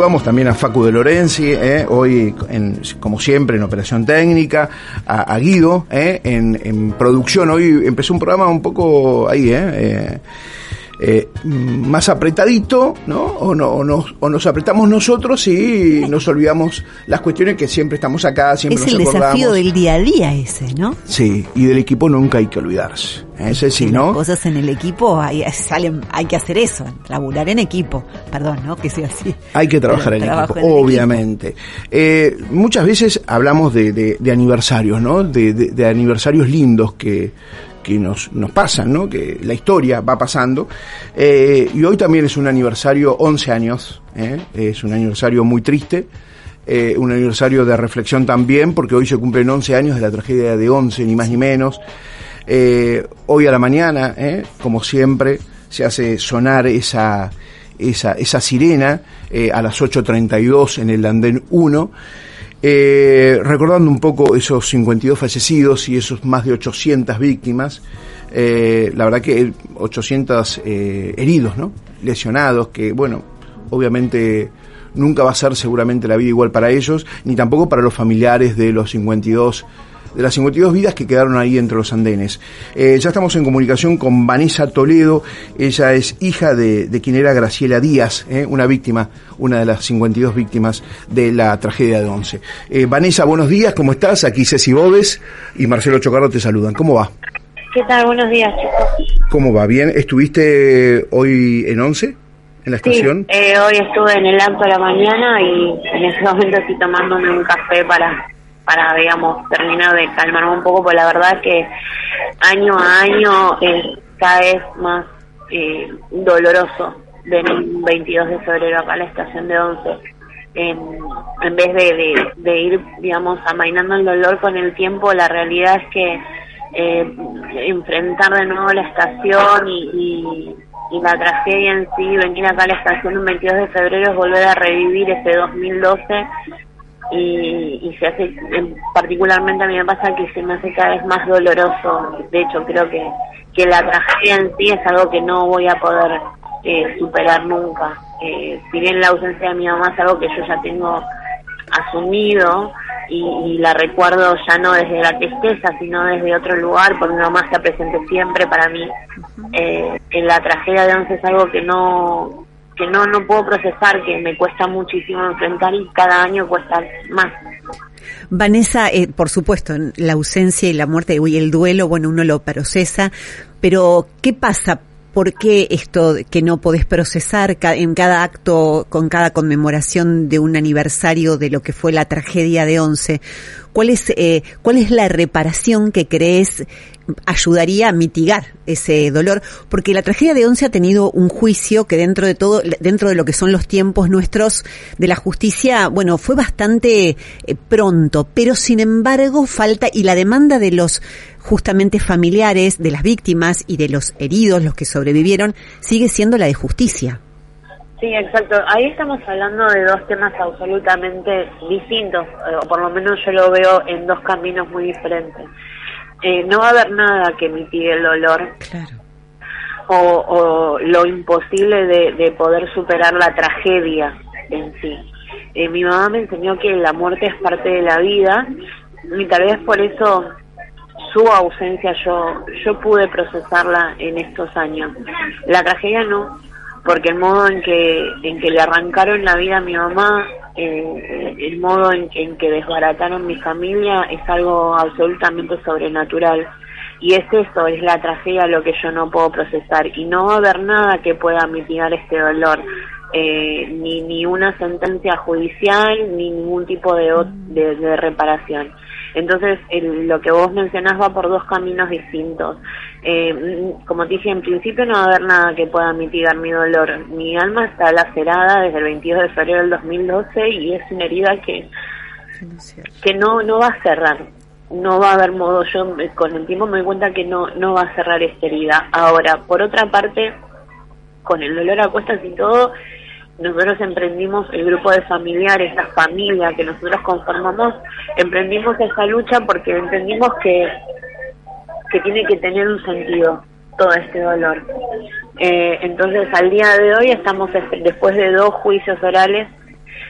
Vamos también a Facu de Lorenzi, eh, hoy en, como siempre en operación técnica, a, Guido eh, en, producción. Hoy empezó un programa un poco ahí, eh, eh eh, más apretadito, ¿no? O, no o, nos, o nos apretamos nosotros y nos olvidamos las cuestiones que siempre estamos acá, siempre es el desafío del día a día ese, ¿no? Sí, y del equipo nunca hay que olvidarse. Ese sí, ¿no? Las cosas en el equipo hay, salen, hay que hacer eso, laburar en equipo. Perdón, ¿no? Que sea así. Hay que trabajar en equipo, obviamente. Eh, muchas veces hablamos de, de, aniversarios, ¿no? De, de, aniversarios lindos que, que nos, nos pasan, ¿no? que la historia va pasando. Eh, y hoy también es un aniversario, 11 años, ¿eh? es un aniversario muy triste, eh, un aniversario de reflexión también, porque hoy se cumplen 11 años de la tragedia de 11, ni más ni menos. hoy a la mañana, como siempre, se hace sonar esa, esa, esa sirena a las 8.32 en el andén 1. Eh, recordando un poco esos 52 fallecidos y esos más de 800 víctimas, eh, la verdad que 800 eh, heridos, ¿no? Lesionados, que bueno, obviamente nunca va a ser seguramente la vida igual para ellos, ni tampoco para los familiares de los 52 de las 52 vidas que quedaron ahí entre los andenes. Eh, ya estamos en comunicación con Vanessa Toledo, ella es hija de, quien era Graciela Díaz, eh, una víctima, una de las 52 víctimas de la tragedia de Once. Eh, Vanessa, buenos días, ¿cómo estás? Aquí Ceci Bobes y Marcelo Chocarro te saludan. ¿Cómo va? ¿Qué tal? Buenos días, chicos. ¿Cómo va? ¿Bien? ¿Estuviste hoy en Once? ¿En la estación? Sí, hoy estuve en el acto de la mañana y en ese momento estoy tomándome un café para para, digamos, terminar de calmarme un poco, porque la verdad que año a año es cada vez más eh, doloroso venir un 22 de febrero acá a la estación de 11. En, vez de, de, ir, digamos, amainando el dolor con el tiempo, la realidad es que eh, enfrentar de nuevo la estación y, y, la tragedia en sí, venir acá a la estación un 22 de febrero es volver a revivir ese 2012 y, se hace, particularmente a mí me pasa que se me hace cada vez más doloroso. De hecho, creo que, que la tragedia en sí es algo que no voy a poder eh, superar nunca. Eh, si bien la ausencia de mi mamá es algo que yo ya tengo asumido y, la recuerdo ya no desde la tristeza, sino desde otro lugar, porque mi mamá está presente siempre para mí. Eh, en la tragedia de Once es algo que no que no, no puedo procesar, que me cuesta muchísimo enfrentar y cada año cuesta más. Vanessa, eh, por supuesto, la ausencia y la muerte y el duelo, bueno, uno lo procesa, pero ¿qué pasa? ¿Por qué esto que no podés procesar en cada acto, con cada conmemoración de un aniversario de lo que fue la tragedia de Once? ¿Cuál es, eh, cuál es la reparación que crees ayudaría a mitigar ese dolor, porque la tragedia de Once ha tenido un juicio que dentro de todo, dentro de lo que son los tiempos nuestros de la justicia, bueno, fue bastante eh, pronto, pero sin embargo falta y la demanda de los justamente familiares de las víctimas y de los heridos, los que sobrevivieron, sigue siendo la de justicia. Sí, exacto. Ahí estamos hablando de dos temas absolutamente distintos, eh, o por lo menos yo lo veo en dos caminos muy diferentes. Eh, no va a haber nada que mitigue el dolor. O, lo imposible de, poder superar la tragedia en sí. Eh, mi mamá me enseñó que la muerte es parte de la vida y tal vez por eso su ausencia yo yo pude procesarla en estos años. La tragedia no, porque el modo en que en que le arrancaron la vida a mi mamá eh, el modo en, que desbarataron mi familia es algo absolutamente sobrenatural. Y es eso, es la tragedia lo que yo no puedo procesar. Y no va a haber nada que pueda mitigar este dolor, eh, ni, ni una sentencia judicial ni ningún tipo de, de, reparación. Entonces, lo que vos mencionás va por dos caminos distintos. Eh, como te dije, en principio no va a haber nada que pueda mitigar mi dolor. Mi alma está lacerada desde el 22 de febrero del 2012 y es una herida que, que no, no va a cerrar. No va a haber modo, yo con el tiempo me doy cuenta que no, no va a cerrar esta herida. Ahora, por otra parte, con el dolor a cuestas y todo, nosotros emprendimos el grupo de familiares, la familia que nosotros conformamos, emprendimos esa lucha porque entendimos que, que tiene que tener un sentido todo este dolor. Eh, entonces, al día de hoy estamos, después de dos juicios orales,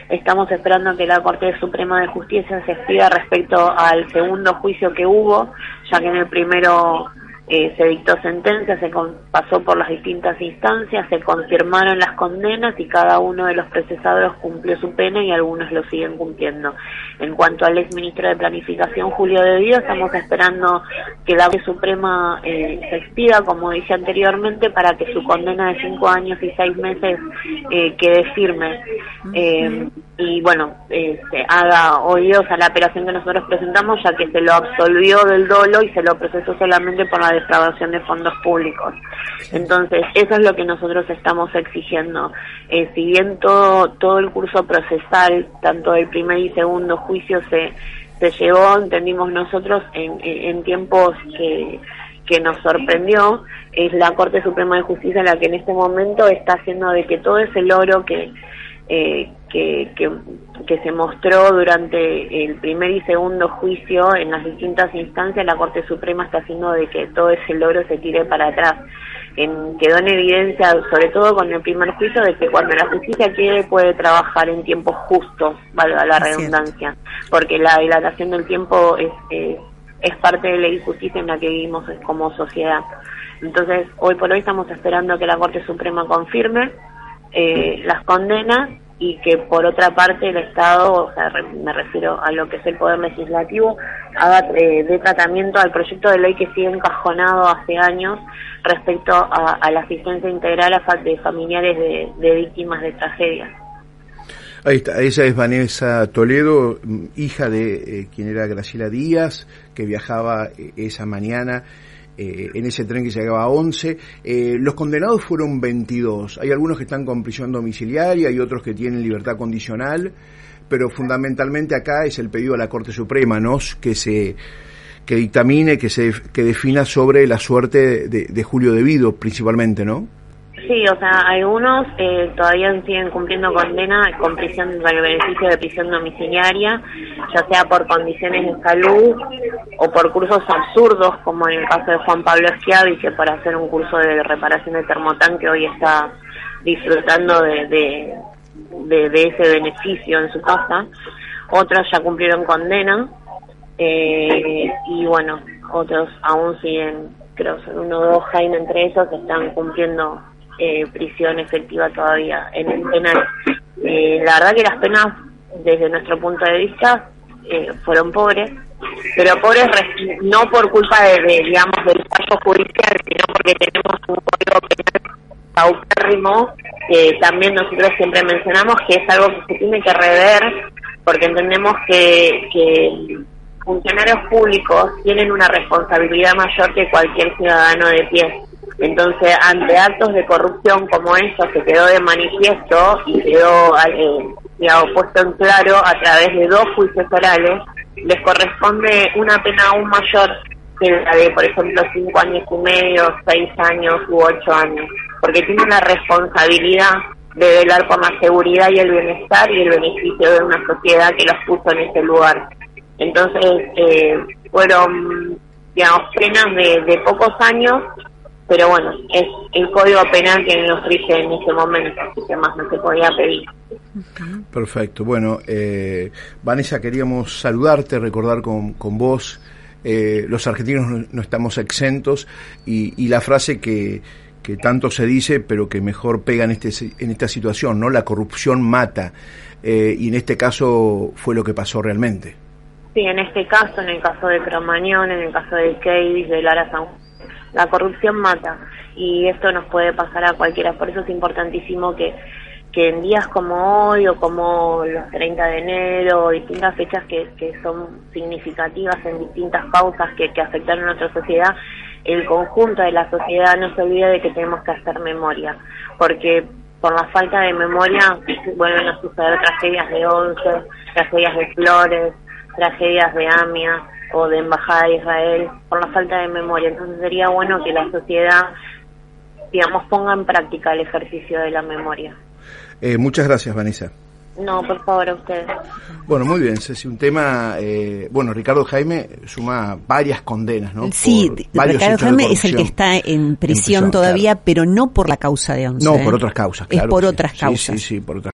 estamos esperando que la Corte Suprema de Justicia se expida respecto al segundo juicio que hubo, ya que en el primero eh, se dictó sentencia, se pasó por las distintas instancias, se confirmaron las condenas y cada uno de los procesados cumplió su pena y algunos lo siguen cumpliendo. En cuanto al ex ministro de Planificación, Julio De Dios, estamos esperando que la Corte Suprema eh, se expida, como dije anteriormente, para que su condena de cinco años y seis meses eh, quede firme. Y bueno, se haga oídos a la apelación que nosotros presentamos, ya que se lo absolvió del dolo y se lo procesó solamente por la defraudación de fondos públicos. Entonces, eso es lo que nosotros estamos exigiendo. Eh, si bien todo, todo el curso procesal, tanto el primer y segundo juicio se, se llevó, entendimos nosotros, en, en tiempos que que nos sorprendió es la Corte Suprema de Justicia la que en este momento está haciendo de que todo ese logro que, eh, que, que, se mostró durante el primer y segundo juicio en las distintas instancias, la Corte Suprema está haciendo de que todo ese logro se tire para atrás. En, quedó en evidencia, sobre todo con el primer juicio, de que cuando la justicia quiere puede trabajar en tiempos justos, valga la redundancia, porque la dilatación del tiempo es, es parte de la injusticia en la que vivimos como sociedad. Entonces, hoy por hoy estamos esperando que la Corte Suprema confirme eh, las condenas y que por otra parte el Estado, o sea, me refiero a lo que es el Poder Legislativo, haga eh, de tratamiento al proyecto de ley que sigue encajonado hace años respecto a, la asistencia integral a de familiares de, víctimas de tragedias. Ahí está, esa es Vanessa Toledo, hija de eh, quien era Graciela Díaz, que viajaba eh, esa mañana eh, en ese tren que llegaba a 11. Eh, los condenados fueron 22. Hay algunos que están con prisión domiciliaria, hay otros que tienen libertad condicional, pero fundamentalmente acá es el pedido a la Corte Suprema, ¿no? Que se que dictamine, que se que defina sobre la suerte de, de Julio Devido, principalmente, ¿no? Sí, o sea, algunos eh, todavía siguen cumpliendo condena con prisión, el beneficio de prisión domiciliaria, ya sea por condiciones de salud o por cursos absurdos, como en el caso de Juan Pablo Schiavi, por hacer un curso de reparación de termotanque hoy está disfrutando de, de, ese beneficio en su casa. Otros ya cumplieron condena eh, y bueno, otros aún siguen, creo, son uno o dos, Jaime entre ellos, están cumpliendo eh, prisión efectiva todavía en el penal. Eh, la verdad que las penas, desde nuestro punto de vista, eh, fueron pobres, pero pobres no por culpa de, digamos, del fallo judicial, sino porque tenemos un código penal paupérrimo que también nosotros siempre mencionamos que es algo que se tiene que rever porque entendemos que, que funcionarios públicos tienen una responsabilidad mayor que cualquier ciudadano de pie entonces, ante actos de corrupción como estos que quedó de manifiesto y quedó eh, puesto en claro a través de dos juicios orales, les corresponde una pena aún mayor que la de, por ejemplo, cinco años y medio, seis años u ocho años, porque tienen la responsabilidad de velar por la seguridad y el bienestar y el beneficio de una sociedad que los puso en ese lugar. Entonces, eh, fueron, digamos, penas de, de pocos años pero bueno, es el código penal que nos rige en este momento, así que más no se podía pedir. Perfecto, bueno, eh, Vanessa, queríamos saludarte, recordar con, con vos, eh, los argentinos no, estamos exentos y, y la frase que, que tanto se dice, pero que mejor pega en, este, en esta situación, ¿no? La corrupción mata, eh, y en este caso fue lo que pasó realmente. Sí, en este caso, en el caso de Cromañón, en el caso de Case, de Lara San la corrupción mata y esto nos puede pasar a cualquiera. Por eso es importantísimo que, que en días como hoy o como los 30 de enero distintas fechas que, que son significativas en distintas causas que, que afectaron a nuestra sociedad, el conjunto de la sociedad no se olvida de que tenemos que hacer memoria, porque por la falta de memoria vuelven a suceder tragedias de Once, tragedias de Flores, tragedias de AMIA o de Embajada de Israel, por la falta de memoria. Entonces sería bueno que la sociedad, digamos, ponga en práctica el ejercicio de la memoria. Eh, muchas gracias, Vanessa. No, por favor, a ustedes. Bueno, muy bien, Ceci, un tema, eh, bueno, Ricardo Jaime suma varias condenas, ¿no? Sí, Ricardo Jaime es el que está en prisión, todavía, pero no por la causa de Once. No, por ¿eh? otras causas, claro. Es por otras causas. Sí, sí, por otras